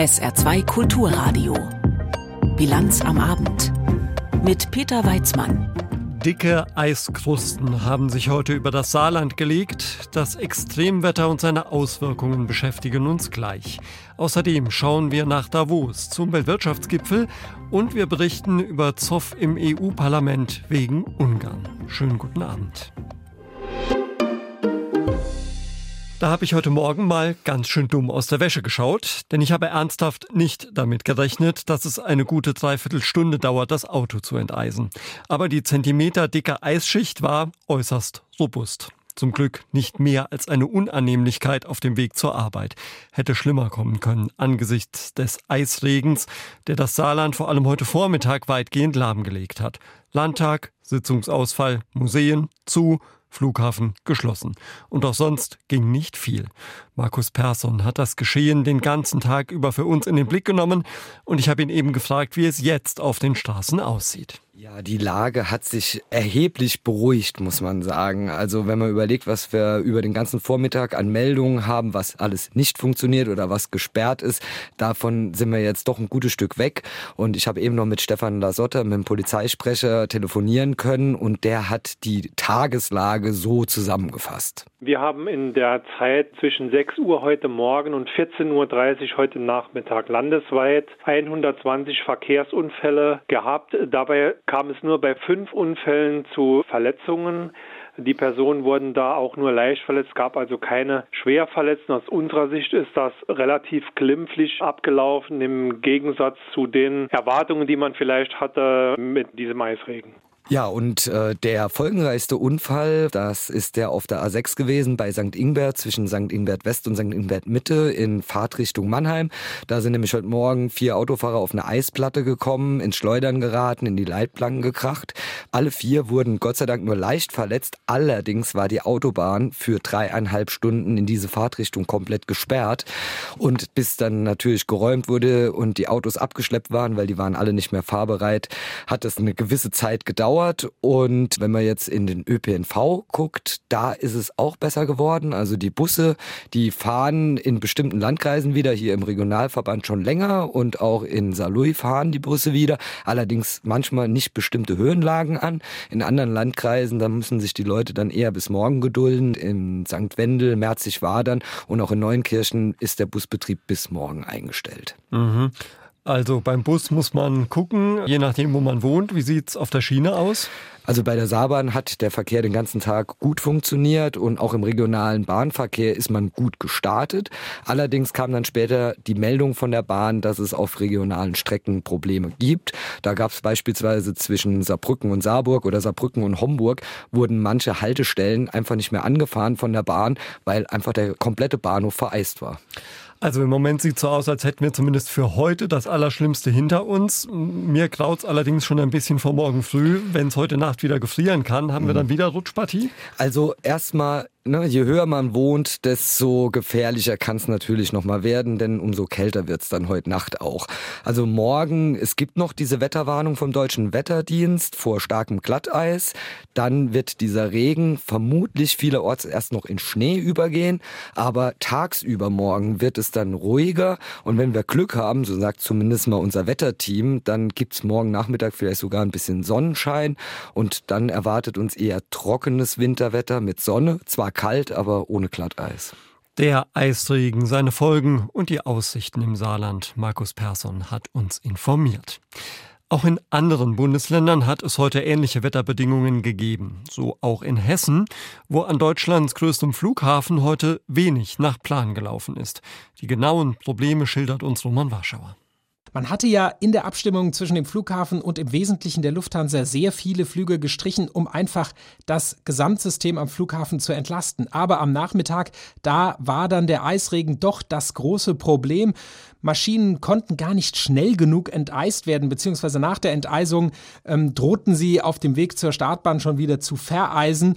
SR2 Kulturradio. Bilanz am Abend. Mit Peter Weizmann. Dicke Eiskrusten haben sich heute über das Saarland gelegt. Das Extremwetter und seine Auswirkungen beschäftigen uns gleich. Außerdem schauen wir nach Davos zum Weltwirtschaftsgipfel und wir berichten über Zoff im EU-Parlament wegen Ungarn. Schönen guten Abend. Da habe ich heute Morgen mal ganz schön dumm aus der Wäsche geschaut, denn ich habe ernsthaft nicht damit gerechnet, dass es eine gute Dreiviertelstunde dauert, das Auto zu enteisen. Aber die Zentimeter dicke Eisschicht war äußerst robust. Zum Glück nicht mehr als eine Unannehmlichkeit auf dem Weg zur Arbeit. Hätte schlimmer kommen können angesichts des Eisregens, der das Saarland vor allem heute Vormittag weitgehend lahmgelegt hat. Landtag, Sitzungsausfall, Museen zu, Flughafen geschlossen. Und auch sonst ging nicht viel. Markus Persson hat das Geschehen den ganzen Tag über für uns in den Blick genommen und ich habe ihn eben gefragt, wie es jetzt auf den Straßen aussieht. Ja, die Lage hat sich erheblich beruhigt, muss man sagen. Also wenn man überlegt, was wir über den ganzen Vormittag an Meldungen haben, was alles nicht funktioniert oder was gesperrt ist, davon sind wir jetzt doch ein gutes Stück weg. Und ich habe eben noch mit Stefan Lasotta, mit dem Polizeisprecher, telefonieren können und der hat die Tageslage so zusammengefasst. Wir haben in der Zeit zwischen 6 Uhr heute Morgen und 14.30 Uhr heute Nachmittag landesweit 120 Verkehrsunfälle gehabt. Dabei kam es nur bei fünf Unfällen zu Verletzungen. Die Personen wurden da auch nur leicht verletzt, gab also keine Schwerverletzten. Aus unserer Sicht ist das relativ glimpflich abgelaufen im Gegensatz zu den Erwartungen, die man vielleicht hatte mit diesem Eisregen. Ja, und äh, der folgenreichste Unfall, das ist der auf der A6 gewesen bei St. Ingbert zwischen St. Ingbert West und St. Ingbert Mitte in Fahrtrichtung Mannheim. Da sind nämlich heute Morgen vier Autofahrer auf eine Eisplatte gekommen, ins Schleudern geraten, in die Leitplanken gekracht. Alle vier wurden Gott sei Dank nur leicht verletzt. Allerdings war die Autobahn für dreieinhalb Stunden in diese Fahrtrichtung komplett gesperrt. Und bis dann natürlich geräumt wurde und die Autos abgeschleppt waren, weil die waren alle nicht mehr fahrbereit, hat es eine gewisse Zeit gedauert gedauert. Und wenn man jetzt in den ÖPNV guckt, da ist es auch besser geworden. Also die Busse, die fahren in bestimmten Landkreisen wieder, hier im Regionalverband schon länger und auch in Saarlouis fahren die Busse wieder. Allerdings manchmal nicht bestimmte Höhenlagen an. In anderen Landkreisen, da müssen sich die Leute dann eher bis morgen gedulden. In St. Wendel, Merzig-Wadern und auch in Neunkirchen ist der Busbetrieb bis morgen eingestellt. Mhm. Also beim Bus muss man gucken, je nachdem, wo man wohnt. Wie sieht's auf der Schiene aus? Also bei der Saarbahn hat der Verkehr den ganzen Tag gut funktioniert und auch im regionalen Bahnverkehr ist man gut gestartet. Allerdings kam dann später die Meldung von der Bahn, dass es auf regionalen Strecken Probleme gibt. Da gab es beispielsweise zwischen Saarbrücken und Saarburg oder Saarbrücken und Homburg wurden manche Haltestellen einfach nicht mehr angefahren von der Bahn, weil einfach der komplette Bahnhof vereist war. Also im Moment sieht es so aus, als hätten wir zumindest für heute das Allerschlimmste hinter uns. Mir graut es allerdings schon ein bisschen vor morgen früh. Wenn es heute Nacht wieder gefrieren kann, haben wir dann wieder Rutschpartie? Also erstmal Ne, je höher man wohnt, desto gefährlicher kann es natürlich noch mal werden, denn umso kälter wird es dann heute Nacht auch. Also morgen, es gibt noch diese Wetterwarnung vom Deutschen Wetterdienst vor starkem Glatteis. Dann wird dieser Regen vermutlich vielerorts erst noch in Schnee übergehen, aber tagsüber morgen wird es dann ruhiger. Und wenn wir Glück haben, so sagt zumindest mal unser Wetterteam, dann gibt's morgen Nachmittag vielleicht sogar ein bisschen Sonnenschein und dann erwartet uns eher trockenes Winterwetter mit Sonne. Zwar kalt, aber ohne Glatteis. Der Eisregen, seine Folgen und die Aussichten im Saarland. Markus Persson hat uns informiert. Auch in anderen Bundesländern hat es heute ähnliche Wetterbedingungen gegeben. So auch in Hessen, wo an Deutschlands größtem Flughafen heute wenig nach Plan gelaufen ist. Die genauen Probleme schildert uns Roman Warschauer. Man hatte ja in der Abstimmung zwischen dem Flughafen und im Wesentlichen der Lufthansa sehr viele Flüge gestrichen, um einfach das Gesamtsystem am Flughafen zu entlasten. Aber am Nachmittag, da war dann der Eisregen doch das große Problem. Maschinen konnten gar nicht schnell genug enteist werden, beziehungsweise nach der Enteisung ähm, drohten sie auf dem Weg zur Startbahn schon wieder zu vereisen.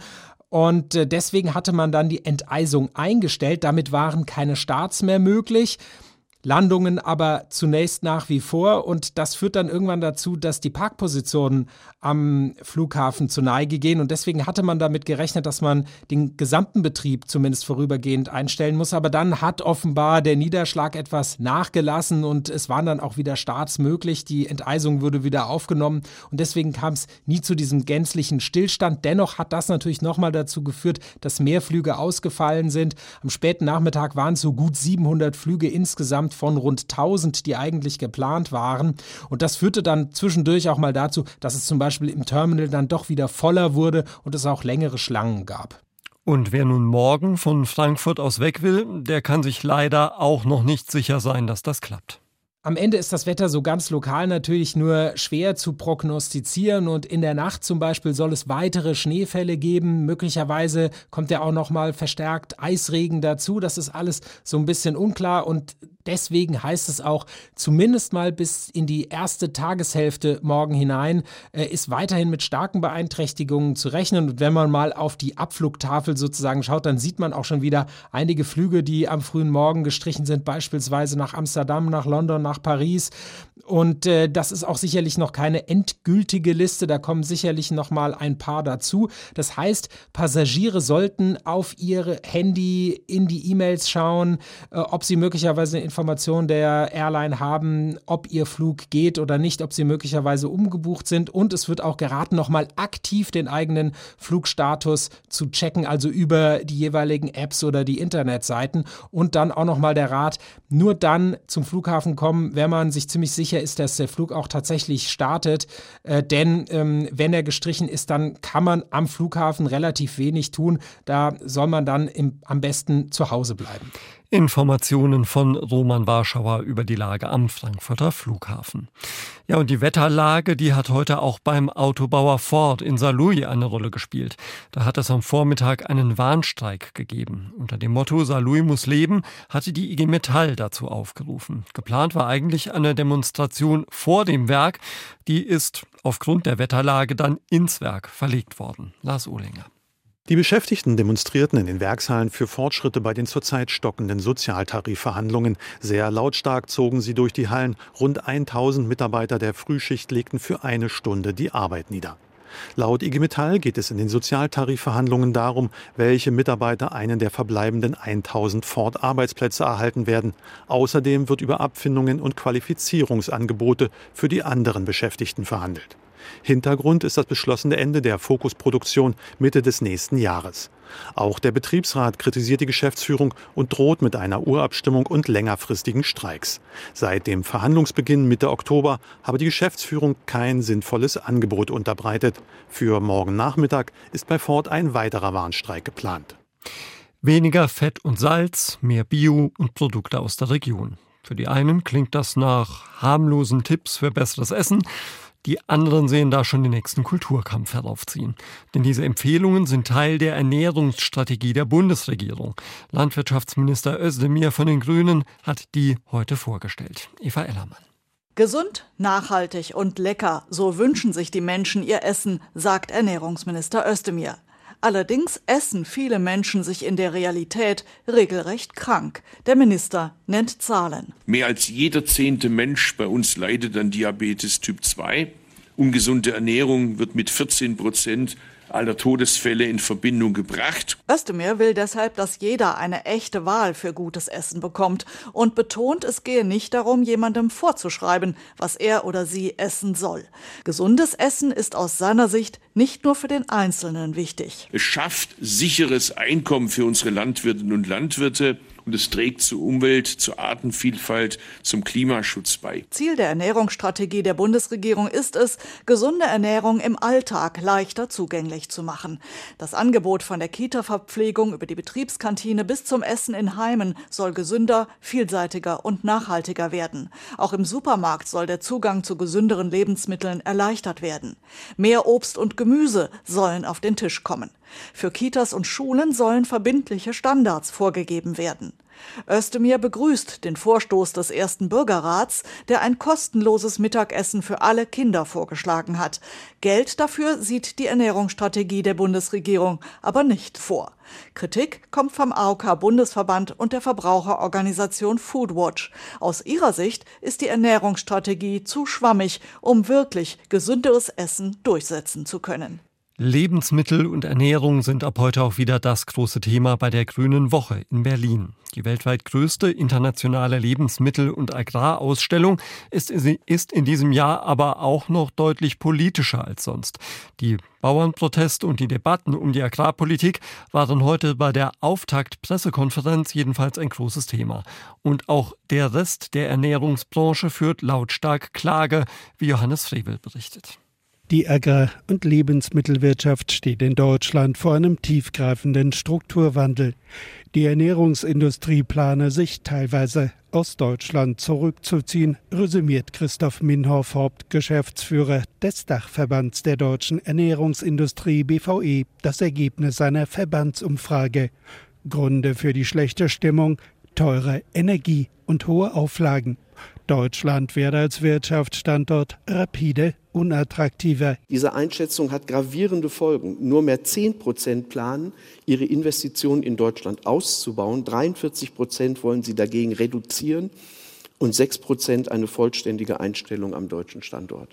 Und äh, deswegen hatte man dann die Enteisung eingestellt. Damit waren keine Starts mehr möglich. Landungen aber zunächst nach wie vor. Und das führt dann irgendwann dazu, dass die Parkpositionen am Flughafen zu Neige gehen. Und deswegen hatte man damit gerechnet, dass man den gesamten Betrieb zumindest vorübergehend einstellen muss, aber dann hat offenbar der Niederschlag etwas nachgelassen und es waren dann auch wieder Starts möglich, die Enteisung wurde wieder aufgenommen. Und deswegen kam es nie zu diesem gänzlichen Stillstand. Dennoch hat das natürlich nochmal dazu geführt, dass mehr Flüge ausgefallen sind. Am späten Nachmittag waren es so gut 700 Flüge insgesamt von rund 1000, die eigentlich geplant waren. Und das führte dann zwischendurch auch mal dazu, dass es zum Beispiel im Terminal dann doch wieder voller wurde und es auch längere Schlangen gab. Und wer nun morgen von Frankfurt aus weg will, der kann sich leider auch noch nicht sicher sein, dass das klappt. Am Ende ist das Wetter so ganz lokal natürlich nur schwer zu prognostizieren und in der Nacht zum Beispiel soll es weitere Schneefälle geben. Möglicherweise kommt ja auch noch mal verstärkt Eisregen dazu. Das ist alles so ein bisschen unklar und Deswegen heißt es auch, zumindest mal bis in die erste Tageshälfte morgen hinein, äh, ist weiterhin mit starken Beeinträchtigungen zu rechnen. Und wenn man mal auf die Abflugtafel sozusagen schaut, dann sieht man auch schon wieder einige Flüge, die am frühen Morgen gestrichen sind, beispielsweise nach Amsterdam, nach London, nach Paris. Und äh, das ist auch sicherlich noch keine endgültige Liste. Da kommen sicherlich noch mal ein paar dazu. Das heißt, Passagiere sollten auf ihr Handy in die E-Mails schauen, äh, ob sie möglicherweise Informationen der Airline haben, ob ihr Flug geht oder nicht, ob sie möglicherweise umgebucht sind. Und es wird auch geraten, noch mal aktiv den eigenen Flugstatus zu checken, also über die jeweiligen Apps oder die Internetseiten. Und dann auch noch mal der Rat, nur dann zum Flughafen kommen, wenn man sich ziemlich sicher sicher ist, dass der Flug auch tatsächlich startet. Äh, denn ähm, wenn er gestrichen ist, dann kann man am Flughafen relativ wenig tun. Da soll man dann im, am besten zu Hause bleiben. Informationen von Roman Warschauer über die Lage am Frankfurter Flughafen. Ja, und die Wetterlage, die hat heute auch beim Autobauer Ford in Saarlouis eine Rolle gespielt. Da hat es am Vormittag einen Warnstreik gegeben. Unter dem Motto Saarlouis muss leben, hatte die IG Metall dazu aufgerufen. Geplant war eigentlich eine Demonstration vor dem Werk. Die ist aufgrund der Wetterlage dann ins Werk verlegt worden. Lars Ohlinger. Die Beschäftigten demonstrierten in den Werkshallen für Fortschritte bei den zurzeit stockenden Sozialtarifverhandlungen. Sehr lautstark zogen sie durch die Hallen. Rund 1000 Mitarbeiter der Frühschicht legten für eine Stunde die Arbeit nieder. Laut IG Metall geht es in den Sozialtarifverhandlungen darum, welche Mitarbeiter einen der verbleibenden 1000 Ford-Arbeitsplätze erhalten werden. Außerdem wird über Abfindungen und Qualifizierungsangebote für die anderen Beschäftigten verhandelt. Hintergrund ist das beschlossene Ende der Fokusproduktion Mitte des nächsten Jahres. Auch der Betriebsrat kritisiert die Geschäftsführung und droht mit einer Urabstimmung und längerfristigen Streiks. Seit dem Verhandlungsbeginn Mitte Oktober habe die Geschäftsführung kein sinnvolles Angebot unterbreitet. Für morgen Nachmittag ist bei Ford ein weiterer Warnstreik geplant. Weniger Fett und Salz, mehr Bio und Produkte aus der Region. Für die einen klingt das nach harmlosen Tipps für besseres Essen. Die anderen sehen da schon den nächsten Kulturkampf heraufziehen. Denn diese Empfehlungen sind Teil der Ernährungsstrategie der Bundesregierung. Landwirtschaftsminister Özdemir von den Grünen hat die heute vorgestellt. Eva Ellermann. Gesund, nachhaltig und lecker, so wünschen sich die Menschen ihr Essen, sagt Ernährungsminister Özdemir. Allerdings essen viele Menschen sich in der Realität regelrecht krank. Der Minister nennt Zahlen. Mehr als jeder zehnte Mensch bei uns leidet an Diabetes Typ 2. Ungesunde Ernährung wird mit 14 Prozent aller Todesfälle in Verbindung gebracht. Özdemir will deshalb, dass jeder eine echte Wahl für gutes Essen bekommt und betont, es gehe nicht darum, jemandem vorzuschreiben, was er oder sie essen soll. Gesundes Essen ist aus seiner Sicht nicht nur für den Einzelnen wichtig. Es schafft sicheres Einkommen für unsere Landwirtinnen und Landwirte und es trägt zur Umwelt, zur Artenvielfalt, zum Klimaschutz bei. Ziel der Ernährungsstrategie der Bundesregierung ist es, gesunde Ernährung im Alltag leichter zugänglich zu machen. Das Angebot von der Kita-Verpflegung über die Betriebskantine bis zum Essen in Heimen soll gesünder, vielseitiger und nachhaltiger werden. Auch im Supermarkt soll der Zugang zu gesünderen Lebensmitteln erleichtert werden. Mehr Obst und Gemüse sollen auf den Tisch kommen. Für Kitas und Schulen sollen verbindliche Standards vorgegeben werden. Özdemir begrüßt den Vorstoß des ersten Bürgerrats, der ein kostenloses Mittagessen für alle Kinder vorgeschlagen hat. Geld dafür sieht die Ernährungsstrategie der Bundesregierung aber nicht vor. Kritik kommt vom AOK Bundesverband und der Verbraucherorganisation Foodwatch. Aus ihrer Sicht ist die Ernährungsstrategie zu schwammig, um wirklich gesünderes Essen durchsetzen zu können. Lebensmittel und Ernährung sind ab heute auch wieder das große Thema bei der Grünen Woche in Berlin. Die weltweit größte internationale Lebensmittel- und Agrarausstellung ist, ist in diesem Jahr aber auch noch deutlich politischer als sonst. Die Bauernproteste und die Debatten um die Agrarpolitik waren heute bei der Auftakt-Pressekonferenz jedenfalls ein großes Thema. Und auch der Rest der Ernährungsbranche führt lautstark Klage, wie Johannes Frevel berichtet. Die Agrar- und Lebensmittelwirtschaft steht in Deutschland vor einem tiefgreifenden Strukturwandel. Die Ernährungsindustrie plane sich teilweise aus Deutschland zurückzuziehen, resümiert Christoph Minhoff, Hauptgeschäftsführer des Dachverbands der deutschen Ernährungsindustrie BVE, das Ergebnis einer Verbandsumfrage. Gründe für die schlechte Stimmung, teure Energie und hohe Auflagen. Deutschland werde als Wirtschaftsstandort rapide unattraktiver. Diese Einschätzung hat gravierende Folgen. Nur mehr 10 Prozent planen, ihre Investitionen in Deutschland auszubauen. 43 Prozent wollen sie dagegen reduzieren und 6 Prozent eine vollständige Einstellung am deutschen Standort.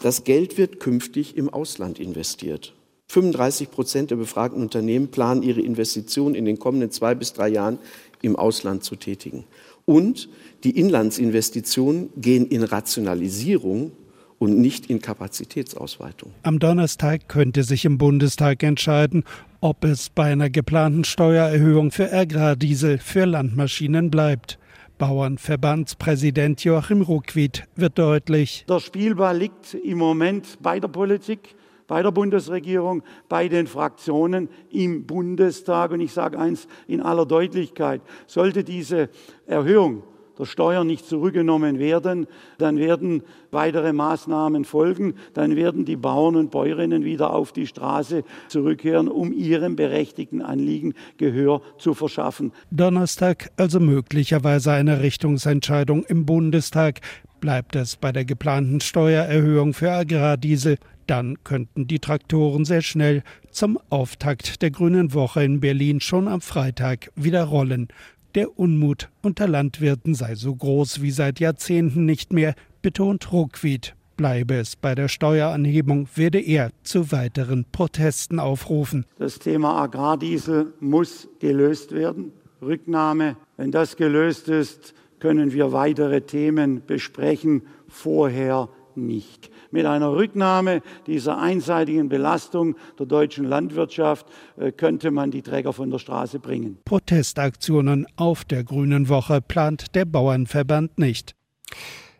Das Geld wird künftig im Ausland investiert. 35 Prozent der befragten Unternehmen planen, ihre Investitionen in den kommenden zwei bis drei Jahren im Ausland zu tätigen. Und die Inlandsinvestitionen gehen in Rationalisierung und nicht in Kapazitätsausweitung. Am Donnerstag könnte sich im Bundestag entscheiden, ob es bei einer geplanten Steuererhöhung für Agrardiesel für Landmaschinen bleibt. Bauernverbandspräsident Joachim Ruckwied wird deutlich. Der Spielball liegt im Moment bei der Politik bei der Bundesregierung, bei den Fraktionen im Bundestag. Und ich sage eins in aller Deutlichkeit, sollte diese Erhöhung der Steuern nicht zurückgenommen werden, dann werden weitere Maßnahmen folgen, dann werden die Bauern und Bäuerinnen wieder auf die Straße zurückkehren, um ihrem berechtigten Anliegen Gehör zu verschaffen. Donnerstag also möglicherweise eine Richtungsentscheidung im Bundestag. Bleibt es bei der geplanten Steuererhöhung für Agrardiesel, dann könnten die Traktoren sehr schnell zum Auftakt der Grünen Woche in Berlin schon am Freitag wieder rollen. Der Unmut unter Landwirten sei so groß wie seit Jahrzehnten nicht mehr, betont Ruckwied. Bleibe es bei der Steueranhebung, werde er zu weiteren Protesten aufrufen. Das Thema Agrardiesel muss gelöst werden. Rücknahme, wenn das gelöst ist, können wir weitere Themen besprechen, vorher nicht mit einer Rücknahme dieser einseitigen Belastung der deutschen Landwirtschaft äh, könnte man die Träger von der Straße bringen. Protestaktionen auf der Grünen Woche plant der Bauernverband nicht.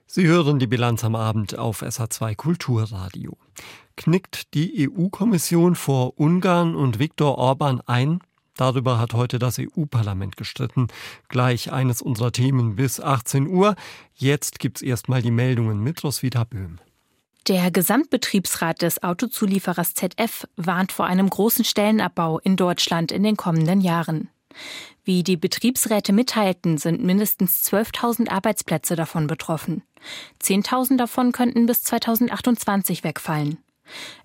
Sie hören die Bilanz am Abend auf SA2 Kulturradio. Knickt die EU-Kommission vor Ungarn und Viktor Orban ein? Darüber hat heute das EU-Parlament gestritten. Gleich eines unserer Themen bis 18 Uhr. Jetzt gibt's erstmal die Meldungen mit Roswitha Böhm. Der Gesamtbetriebsrat des Autozulieferers ZF warnt vor einem großen Stellenabbau in Deutschland in den kommenden Jahren. Wie die Betriebsräte mitteilten, sind mindestens 12.000 Arbeitsplätze davon betroffen. 10.000 davon könnten bis 2028 wegfallen.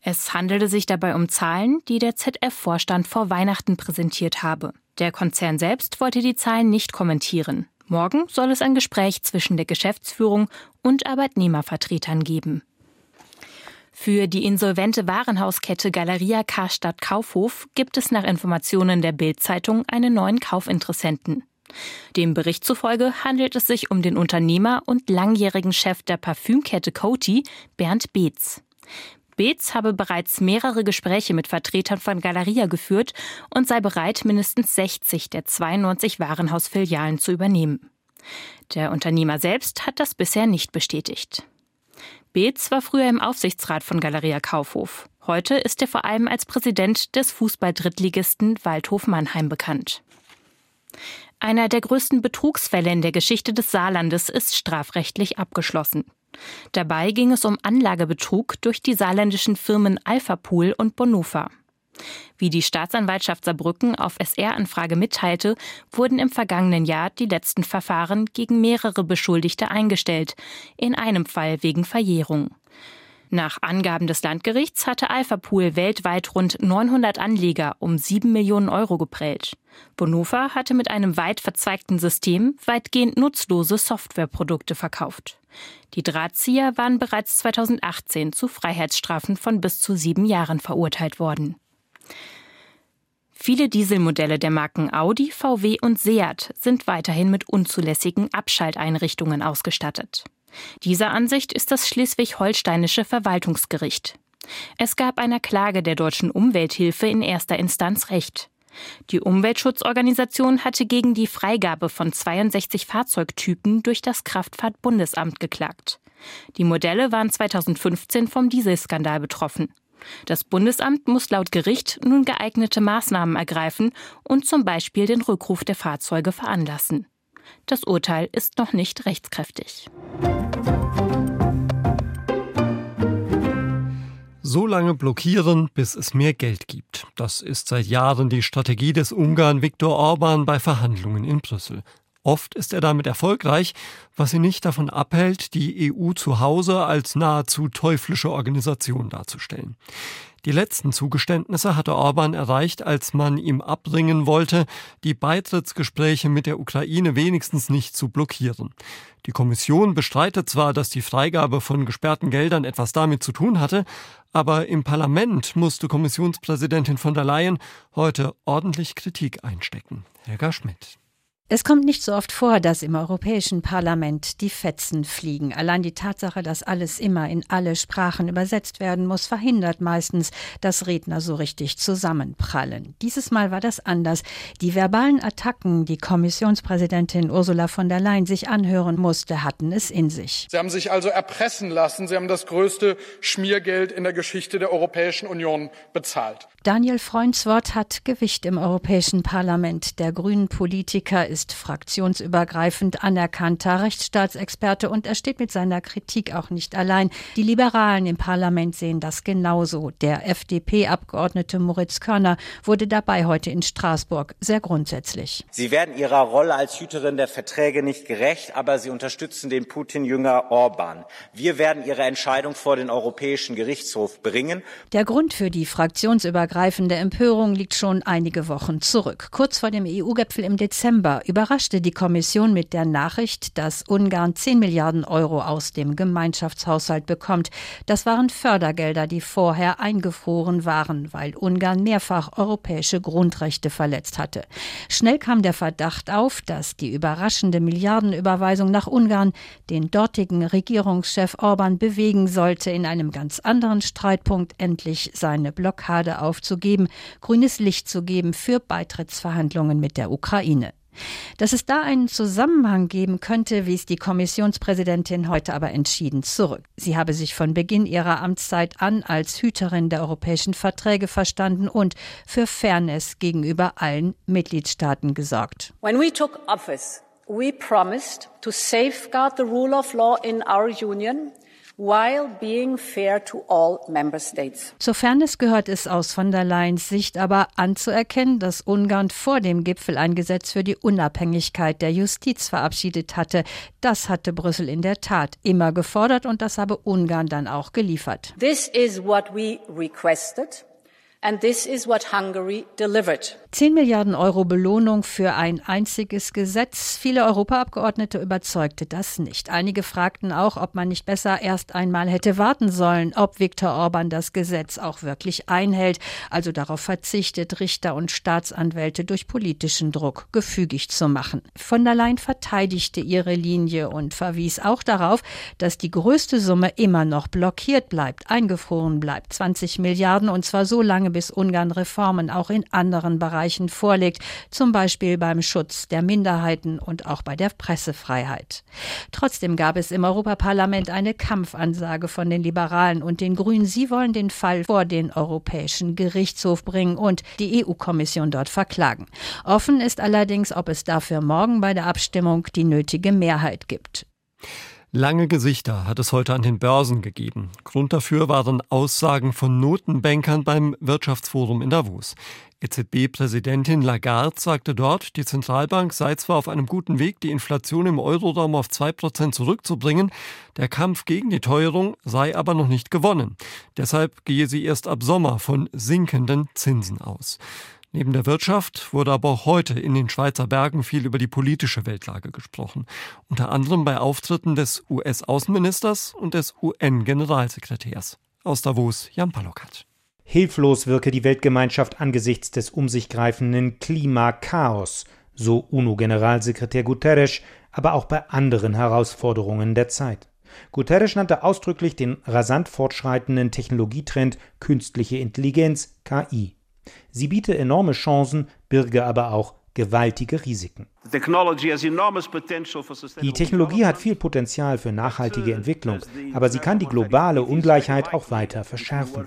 Es handelte sich dabei um Zahlen, die der ZF-Vorstand vor Weihnachten präsentiert habe. Der Konzern selbst wollte die Zahlen nicht kommentieren. Morgen soll es ein Gespräch zwischen der Geschäftsführung und Arbeitnehmervertretern geben. Für die insolvente Warenhauskette Galeria Karstadt Kaufhof gibt es nach Informationen der Bild-Zeitung einen neuen Kaufinteressenten. Dem Bericht zufolge handelt es sich um den Unternehmer und langjährigen Chef der Parfümkette Coty, Bernd Beetz. Beetz habe bereits mehrere Gespräche mit Vertretern von Galeria geführt und sei bereit, mindestens 60 der 92 Warenhausfilialen zu übernehmen. Der Unternehmer selbst hat das bisher nicht bestätigt. Beetz war früher im Aufsichtsrat von Galeria Kaufhof. Heute ist er vor allem als Präsident des Fußball-Drittligisten Waldhof Mannheim bekannt. Einer der größten Betrugsfälle in der Geschichte des Saarlandes ist strafrechtlich abgeschlossen. Dabei ging es um Anlagebetrug durch die saarländischen Firmen Alpha Pool und Bonufa. Wie die Staatsanwaltschaft Saarbrücken auf SR-Anfrage mitteilte, wurden im vergangenen Jahr die letzten Verfahren gegen mehrere Beschuldigte eingestellt, in einem Fall wegen Verjährung. Nach Angaben des Landgerichts hatte Alpha Pool weltweit rund 900 Anleger um 7 Millionen Euro geprellt. Bonhoeffer hatte mit einem weit verzweigten System weitgehend nutzlose Softwareprodukte verkauft. Die Drahtzieher waren bereits 2018 zu Freiheitsstrafen von bis zu sieben Jahren verurteilt worden. Viele Dieselmodelle der Marken Audi, VW und Seat sind weiterhin mit unzulässigen Abschalteinrichtungen ausgestattet. Dieser Ansicht ist das schleswig-holsteinische Verwaltungsgericht. Es gab einer Klage der deutschen Umwelthilfe in erster Instanz Recht. Die Umweltschutzorganisation hatte gegen die Freigabe von 62 Fahrzeugtypen durch das Kraftfahrtbundesamt geklagt. Die Modelle waren 2015 vom Dieselskandal betroffen. Das Bundesamt muss laut Gericht nun geeignete Maßnahmen ergreifen und zum Beispiel den Rückruf der Fahrzeuge veranlassen. Das Urteil ist noch nicht rechtskräftig. So lange blockieren, bis es mehr Geld gibt. Das ist seit Jahren die Strategie des Ungarn Viktor Orban bei Verhandlungen in Brüssel. Oft ist er damit erfolgreich, was ihn nicht davon abhält, die EU zu Hause als nahezu teuflische Organisation darzustellen. Die letzten Zugeständnisse hatte Orban erreicht, als man ihm abbringen wollte, die Beitrittsgespräche mit der Ukraine wenigstens nicht zu blockieren. Die Kommission bestreitet zwar, dass die Freigabe von gesperrten Geldern etwas damit zu tun hatte, aber im Parlament musste Kommissionspräsidentin von der Leyen heute ordentlich Kritik einstecken. Helga Schmidt. Es kommt nicht so oft vor, dass im Europäischen Parlament die Fetzen fliegen. Allein die Tatsache, dass alles immer in alle Sprachen übersetzt werden muss, verhindert meistens, dass Redner so richtig zusammenprallen. Dieses Mal war das anders. Die verbalen Attacken, die Kommissionspräsidentin Ursula von der Leyen sich anhören musste, hatten es in sich. Sie haben sich also erpressen lassen. Sie haben das größte Schmiergeld in der Geschichte der Europäischen Union bezahlt. Daniel Freunds Wort hat Gewicht im Europäischen Parlament. Der grünen Politiker ist fraktionsübergreifend anerkannter Rechtsstaatsexperte und er steht mit seiner Kritik auch nicht allein. Die Liberalen im Parlament sehen das genauso. Der FDP-Abgeordnete Moritz Körner wurde dabei heute in Straßburg sehr grundsätzlich. Sie werden ihrer Rolle als Hüterin der Verträge nicht gerecht, aber sie unterstützen den Putin-Jünger Orban. Wir werden ihre Entscheidung vor den Europäischen Gerichtshof bringen. Der Grund für die fraktionsübergreifende Empörung liegt schon einige Wochen zurück. Kurz vor dem EU-Gipfel im Dezember überraschte die Kommission mit der Nachricht, dass Ungarn 10 Milliarden Euro aus dem Gemeinschaftshaushalt bekommt. Das waren Fördergelder, die vorher eingefroren waren, weil Ungarn mehrfach europäische Grundrechte verletzt hatte. Schnell kam der Verdacht auf, dass die überraschende Milliardenüberweisung nach Ungarn den dortigen Regierungschef Orban bewegen sollte, in einem ganz anderen Streitpunkt endlich seine Blockade aufzugeben, grünes Licht zu geben für Beitrittsverhandlungen mit der Ukraine. Dass es da einen Zusammenhang geben könnte, wies die Kommissionspräsidentin heute aber entschieden zurück. Sie habe sich von Beginn ihrer Amtszeit an als Hüterin der europäischen Verträge verstanden und für Fairness gegenüber allen Mitgliedstaaten gesorgt. When we took office, we promised to safeguard the rule of law in our union while being fair to all member states. Zur Fairness gehört es aus von der Leyens Sicht aber anzuerkennen, dass Ungarn vor dem Gipfel ein Gesetz für die Unabhängigkeit der Justiz verabschiedet hatte. Das hatte Brüssel in der Tat immer gefordert und das habe Ungarn dann auch geliefert. This is what we requested. And this is what Hungary delivered. 10 Milliarden Euro Belohnung für ein einziges Gesetz. Viele Europaabgeordnete überzeugte das nicht. Einige fragten auch, ob man nicht besser erst einmal hätte warten sollen, ob Viktor Orban das Gesetz auch wirklich einhält, also darauf verzichtet, Richter und Staatsanwälte durch politischen Druck gefügig zu machen. Von der Leyen verteidigte ihre Linie und verwies auch darauf, dass die größte Summe immer noch blockiert bleibt, eingefroren bleibt. 20 Milliarden und zwar so lange, bis Ungarn Reformen auch in anderen Bereichen vorlegt, zum Beispiel beim Schutz der Minderheiten und auch bei der Pressefreiheit. Trotzdem gab es im Europaparlament eine Kampfansage von den Liberalen und den Grünen. Sie wollen den Fall vor den Europäischen Gerichtshof bringen und die EU-Kommission dort verklagen. Offen ist allerdings, ob es dafür morgen bei der Abstimmung die nötige Mehrheit gibt. Lange Gesichter hat es heute an den Börsen gegeben. Grund dafür waren Aussagen von Notenbankern beim Wirtschaftsforum in Davos. EZB-Präsidentin Lagarde sagte dort, die Zentralbank sei zwar auf einem guten Weg, die Inflation im Euroraum auf 2% zurückzubringen, der Kampf gegen die Teuerung sei aber noch nicht gewonnen. Deshalb gehe sie erst ab Sommer von sinkenden Zinsen aus. Neben der Wirtschaft wurde aber auch heute in den Schweizer Bergen viel über die politische Weltlage gesprochen. Unter anderem bei Auftritten des US-Außenministers und des UN-Generalsekretärs. Aus Davos, Jan Palokat. Hilflos wirke die Weltgemeinschaft angesichts des um sich greifenden Klimakaos, so UNO-Generalsekretär Guterres, aber auch bei anderen Herausforderungen der Zeit. Guterres nannte ausdrücklich den rasant fortschreitenden Technologietrend künstliche Intelligenz KI. Sie biete enorme Chancen, birge aber auch gewaltige Risiken. Die Technologie hat viel Potenzial für nachhaltige Entwicklung, aber sie kann die globale Ungleichheit auch weiter verschärfen.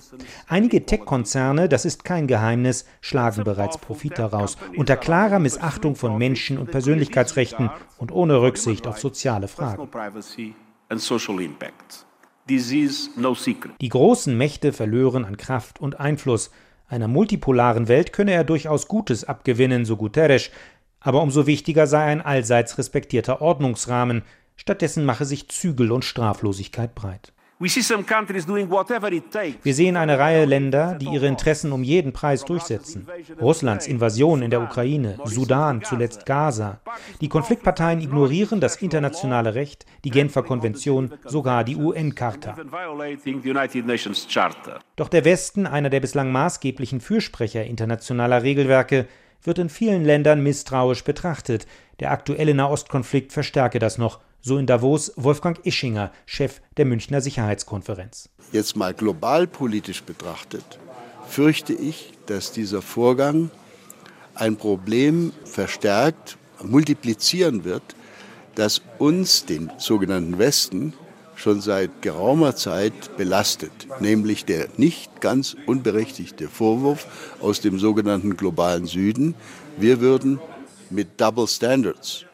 Einige Tech-Konzerne, das ist kein Geheimnis, schlagen bereits Profit daraus, unter klarer Missachtung von Menschen- und Persönlichkeitsrechten und ohne Rücksicht auf soziale Fragen. Die großen Mächte verlören an Kraft und Einfluss, einer multipolaren Welt könne er durchaus Gutes abgewinnen, so Guterres, aber umso wichtiger sei ein allseits respektierter Ordnungsrahmen, stattdessen mache sich Zügel und Straflosigkeit breit. Wir sehen eine Reihe Länder, die ihre Interessen um jeden Preis durchsetzen. Russlands Invasion in der Ukraine, Sudan, zuletzt Gaza. Die Konfliktparteien ignorieren das internationale Recht, die Genfer Konvention, sogar die UN-Charta. Doch der Westen, einer der bislang maßgeblichen Fürsprecher internationaler Regelwerke, wird in vielen Ländern misstrauisch betrachtet. Der aktuelle Nahostkonflikt verstärke das noch so in Davos Wolfgang Ischinger, Chef der Münchner Sicherheitskonferenz. Jetzt mal globalpolitisch betrachtet, fürchte ich, dass dieser Vorgang ein Problem verstärkt, multiplizieren wird, das uns, den sogenannten Westen, schon seit geraumer Zeit belastet, nämlich der nicht ganz unberechtigte Vorwurf aus dem sogenannten globalen Süden, wir würden mit Double Standards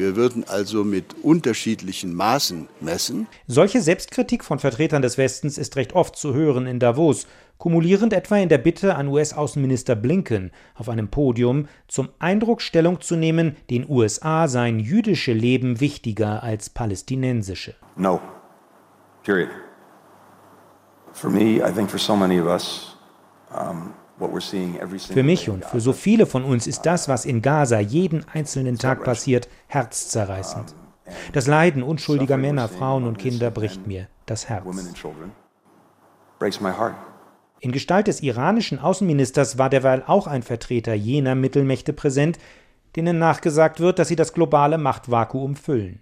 wir würden also mit unterschiedlichen Maßen messen. Solche Selbstkritik von Vertretern des Westens ist recht oft zu hören in Davos, kumulierend etwa in der Bitte an US-Außenminister Blinken, auf einem Podium zum Eindruck Stellung zu nehmen, den USA seien jüdische Leben wichtiger als palästinensische. No. Period. For me, I think for so many of us, um, für mich und für so viele von uns ist das, was in Gaza jeden einzelnen Tag passiert, herzzerreißend. Das Leiden unschuldiger Männer, Frauen und Kinder bricht mir das Herz. In Gestalt des iranischen Außenministers war derweil auch ein Vertreter jener Mittelmächte präsent, denen nachgesagt wird, dass sie das globale Machtvakuum füllen.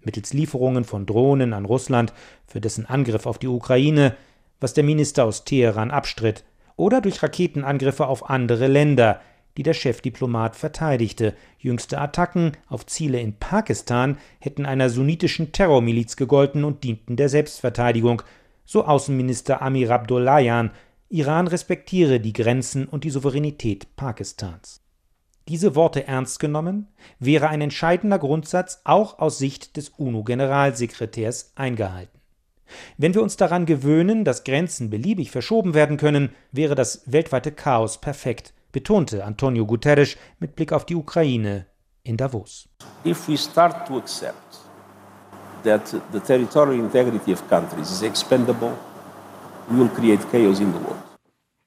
Mittels Lieferungen von Drohnen an Russland für dessen Angriff auf die Ukraine, was der Minister aus Teheran abstritt, oder durch Raketenangriffe auf andere Länder, die der Chefdiplomat verteidigte. Jüngste Attacken auf Ziele in Pakistan hätten einer sunnitischen Terrormiliz gegolten und dienten der Selbstverteidigung, so Außenminister Amir Abdollahian. Iran respektiere die Grenzen und die Souveränität Pakistans. Diese Worte ernst genommen, wäre ein entscheidender Grundsatz auch aus Sicht des UNO-Generalsekretärs eingehalten. Wenn wir uns daran gewöhnen, dass Grenzen beliebig verschoben werden können, wäre das weltweite Chaos perfekt, betonte Antonio Guterres mit Blick auf die Ukraine in Davos. If we start to accept that the territorial integrity of countries is expendable, we will create chaos in the world.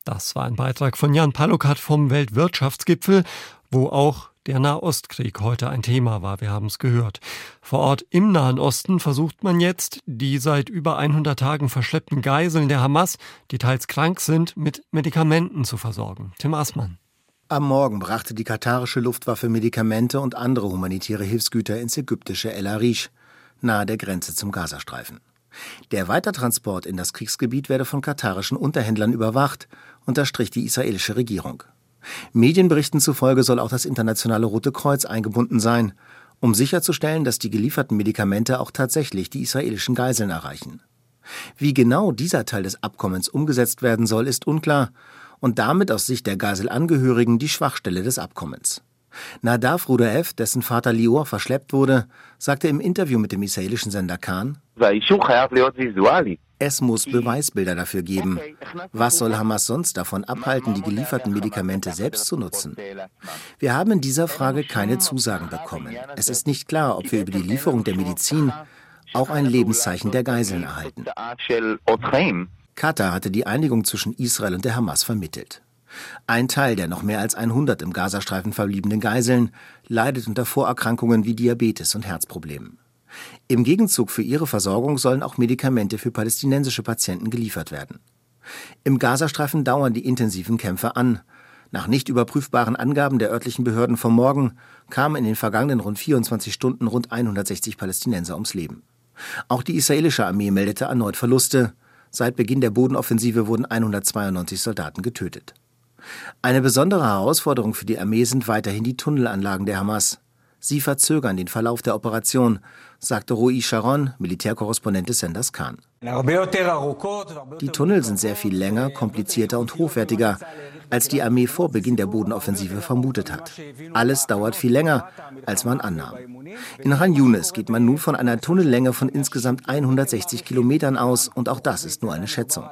Das war ein Beitrag von Jan Palukat vom Weltwirtschaftsgipfel, wo auch der Nahostkrieg heute ein Thema war, wir haben es gehört. Vor Ort im Nahen Osten versucht man jetzt, die seit über 100 Tagen verschleppten Geiseln der Hamas, die teils krank sind, mit Medikamenten zu versorgen. Tim Aßmann. Am Morgen brachte die katarische Luftwaffe Medikamente und andere humanitäre Hilfsgüter ins ägyptische El Arish, nahe der Grenze zum Gazastreifen. Der Weitertransport in das Kriegsgebiet werde von katarischen Unterhändlern überwacht, unterstrich die israelische Regierung. Medienberichten zufolge soll auch das Internationale Rote Kreuz eingebunden sein, um sicherzustellen, dass die gelieferten Medikamente auch tatsächlich die israelischen Geiseln erreichen. Wie genau dieser Teil des Abkommens umgesetzt werden soll, ist unklar und damit aus Sicht der Geiselangehörigen die Schwachstelle des Abkommens. Nadav Rudaev, dessen Vater Lior verschleppt wurde, sagte im Interview mit dem israelischen Sender Khan, es muss Beweisbilder dafür geben. Was soll Hamas sonst davon abhalten, die gelieferten Medikamente selbst zu nutzen? Wir haben in dieser Frage keine Zusagen bekommen. Es ist nicht klar, ob wir über die Lieferung der Medizin auch ein Lebenszeichen der Geiseln erhalten. Katar hatte die Einigung zwischen Israel und der Hamas vermittelt. Ein Teil der noch mehr als 100 im Gazastreifen verbliebenen Geiseln leidet unter Vorerkrankungen wie Diabetes und Herzproblemen. Im Gegenzug für ihre Versorgung sollen auch Medikamente für palästinensische Patienten geliefert werden. Im Gazastreifen dauern die intensiven Kämpfe an. Nach nicht überprüfbaren Angaben der örtlichen Behörden vom Morgen kamen in den vergangenen rund 24 Stunden rund 160 Palästinenser ums Leben. Auch die israelische Armee meldete erneut Verluste. Seit Beginn der Bodenoffensive wurden 192 Soldaten getötet. Eine besondere Herausforderung für die Armee sind weiterhin die Tunnelanlagen der Hamas. Sie verzögern den Verlauf der Operation, sagte Rui Sharon, Militärkorrespondent des Senders Khan. Die Tunnel sind sehr viel länger, komplizierter und hochwertiger, als die Armee vor Beginn der Bodenoffensive vermutet hat. Alles dauert viel länger, als man annahm. In Han Yunis geht man nun von einer Tunnellänge von insgesamt 160 Kilometern aus und auch das ist nur eine Schätzung.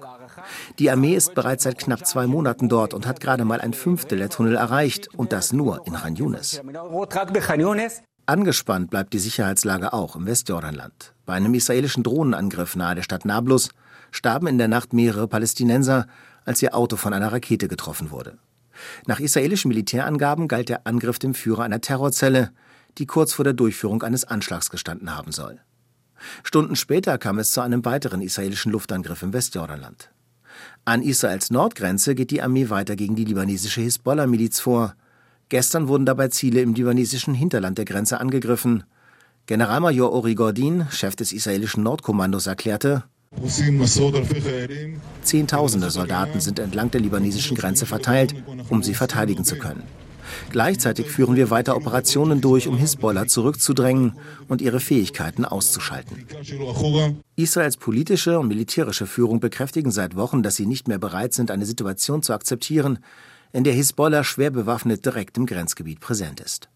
Die Armee ist bereits seit knapp zwei Monaten dort und hat gerade mal ein Fünftel der Tunnel erreicht und das nur in Khan Yunis. Angespannt bleibt die Sicherheitslage auch im Westjordanland. Bei einem israelischen Drohnenangriff nahe der Stadt Nablus starben in der Nacht mehrere Palästinenser, als ihr Auto von einer Rakete getroffen wurde. Nach israelischen Militärangaben galt der Angriff dem Führer einer Terrorzelle, die kurz vor der Durchführung eines Anschlags gestanden haben soll. Stunden später kam es zu einem weiteren israelischen Luftangriff im Westjordanland. An Israels Nordgrenze geht die Armee weiter gegen die libanesische Hisbollah-Miliz vor. Gestern wurden dabei Ziele im libanesischen Hinterland der Grenze angegriffen. Generalmajor Ori Gordin, Chef des israelischen Nordkommandos, erklärte, Zehntausende Soldaten sind entlang der libanesischen Grenze verteilt, um sie verteidigen zu können. Gleichzeitig führen wir weiter Operationen durch, um Hisbollah zurückzudrängen und ihre Fähigkeiten auszuschalten. Israels politische und militärische Führung bekräftigen seit Wochen, dass sie nicht mehr bereit sind, eine Situation zu akzeptieren, in der Hisbollah schwer bewaffnet direkt im Grenzgebiet präsent ist.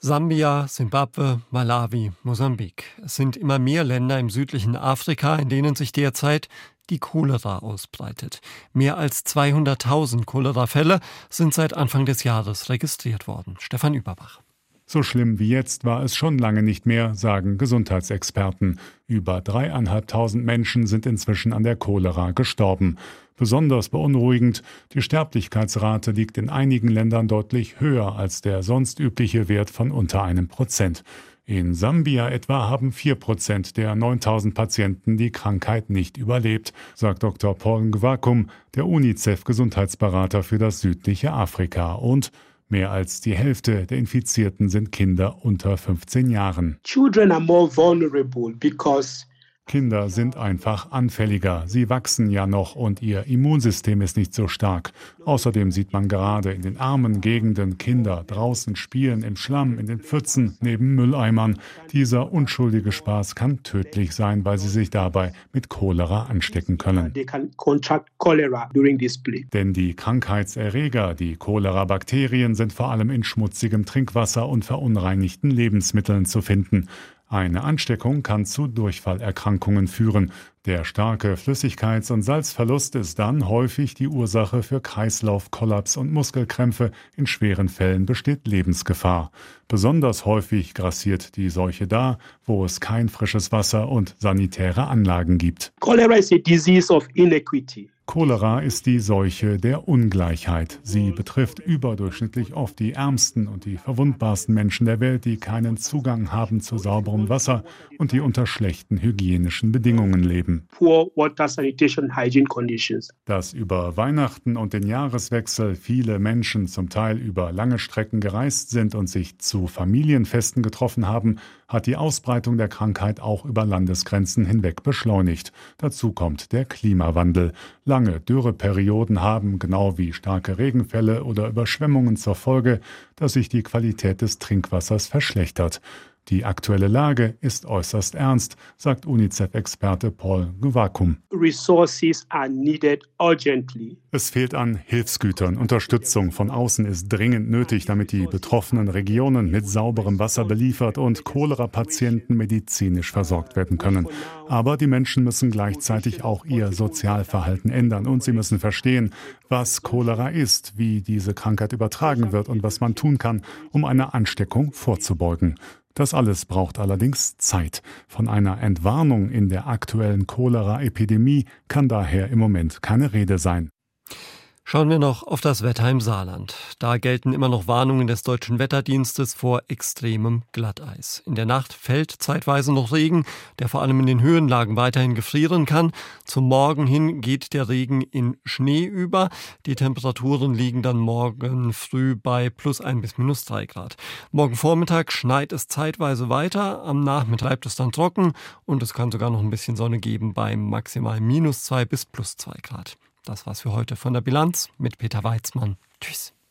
Sambia, Simbabwe, Malawi, Mosambik. Es sind immer mehr Länder im südlichen Afrika, in denen sich derzeit die Cholera ausbreitet. Mehr als 200.000 Cholera-Fälle sind seit Anfang des Jahres registriert worden. Stefan Überbach. So schlimm wie jetzt war es schon lange nicht mehr, sagen Gesundheitsexperten. Über dreieinhalbtausend Menschen sind inzwischen an der Cholera gestorben. Besonders beunruhigend, die Sterblichkeitsrate liegt in einigen Ländern deutlich höher als der sonst übliche Wert von unter einem Prozent. In Sambia etwa haben vier Prozent der 9000 Patienten die Krankheit nicht überlebt, sagt Dr. Paul Ngwakum, der UNICEF-Gesundheitsberater für das südliche Afrika. Und mehr als die Hälfte der Infizierten sind Kinder unter 15 Jahren. Children are more vulnerable because Kinder sind einfach anfälliger. Sie wachsen ja noch und ihr Immunsystem ist nicht so stark. Außerdem sieht man gerade in den armen Gegenden Kinder draußen spielen im Schlamm, in den Pfützen, neben Mülleimern. Dieser unschuldige Spaß kann tödlich sein, weil sie sich dabei mit Cholera anstecken können. Denn die Krankheitserreger, die Cholera-Bakterien, sind vor allem in schmutzigem Trinkwasser und verunreinigten Lebensmitteln zu finden. Eine Ansteckung kann zu Durchfallerkrankungen führen. Der starke Flüssigkeits- und Salzverlust ist dann häufig die Ursache für Kreislaufkollaps und Muskelkrämpfe. In schweren Fällen besteht Lebensgefahr. Besonders häufig grassiert die Seuche da, wo es kein frisches Wasser und sanitäre Anlagen gibt. Cholera is a disease of inequity. Cholera ist die Seuche der Ungleichheit. Sie betrifft überdurchschnittlich oft die ärmsten und die verwundbarsten Menschen der Welt, die keinen Zugang haben zu sauberem Wasser und die unter schlechten hygienischen Bedingungen leben. Dass über Weihnachten und den Jahreswechsel viele Menschen zum Teil über lange Strecken gereist sind und sich zu Familienfesten getroffen haben, hat die Ausbreitung der Krankheit auch über Landesgrenzen hinweg beschleunigt. Dazu kommt der Klimawandel. Lange Dürreperioden haben, genau wie starke Regenfälle oder Überschwemmungen zur Folge, dass sich die Qualität des Trinkwassers verschlechtert. Die aktuelle Lage ist äußerst ernst, sagt UNICEF-Experte Paul Gwakum. Es fehlt an Hilfsgütern. Unterstützung von außen ist dringend nötig, damit die betroffenen Regionen mit sauberem Wasser beliefert und Cholera-Patienten medizinisch versorgt werden können. Aber die Menschen müssen gleichzeitig auch ihr Sozialverhalten ändern und sie müssen verstehen, was Cholera ist, wie diese Krankheit übertragen wird und was man tun kann, um einer Ansteckung vorzubeugen. Das alles braucht allerdings Zeit. Von einer Entwarnung in der aktuellen Cholera-Epidemie kann daher im Moment keine Rede sein. Schauen wir noch auf das Wetter im Saarland. Da gelten immer noch Warnungen des deutschen Wetterdienstes vor extremem Glatteis. In der Nacht fällt zeitweise noch Regen, der vor allem in den Höhenlagen weiterhin gefrieren kann. Zum Morgen hin geht der Regen in Schnee über. Die Temperaturen liegen dann morgen früh bei plus ein bis minus drei Grad. Morgen Vormittag schneit es zeitweise weiter. Am Nachmittag bleibt es dann trocken und es kann sogar noch ein bisschen Sonne geben bei maximal minus zwei bis plus zwei Grad. Das war's für heute von der Bilanz mit Peter Weizmann. Tschüss.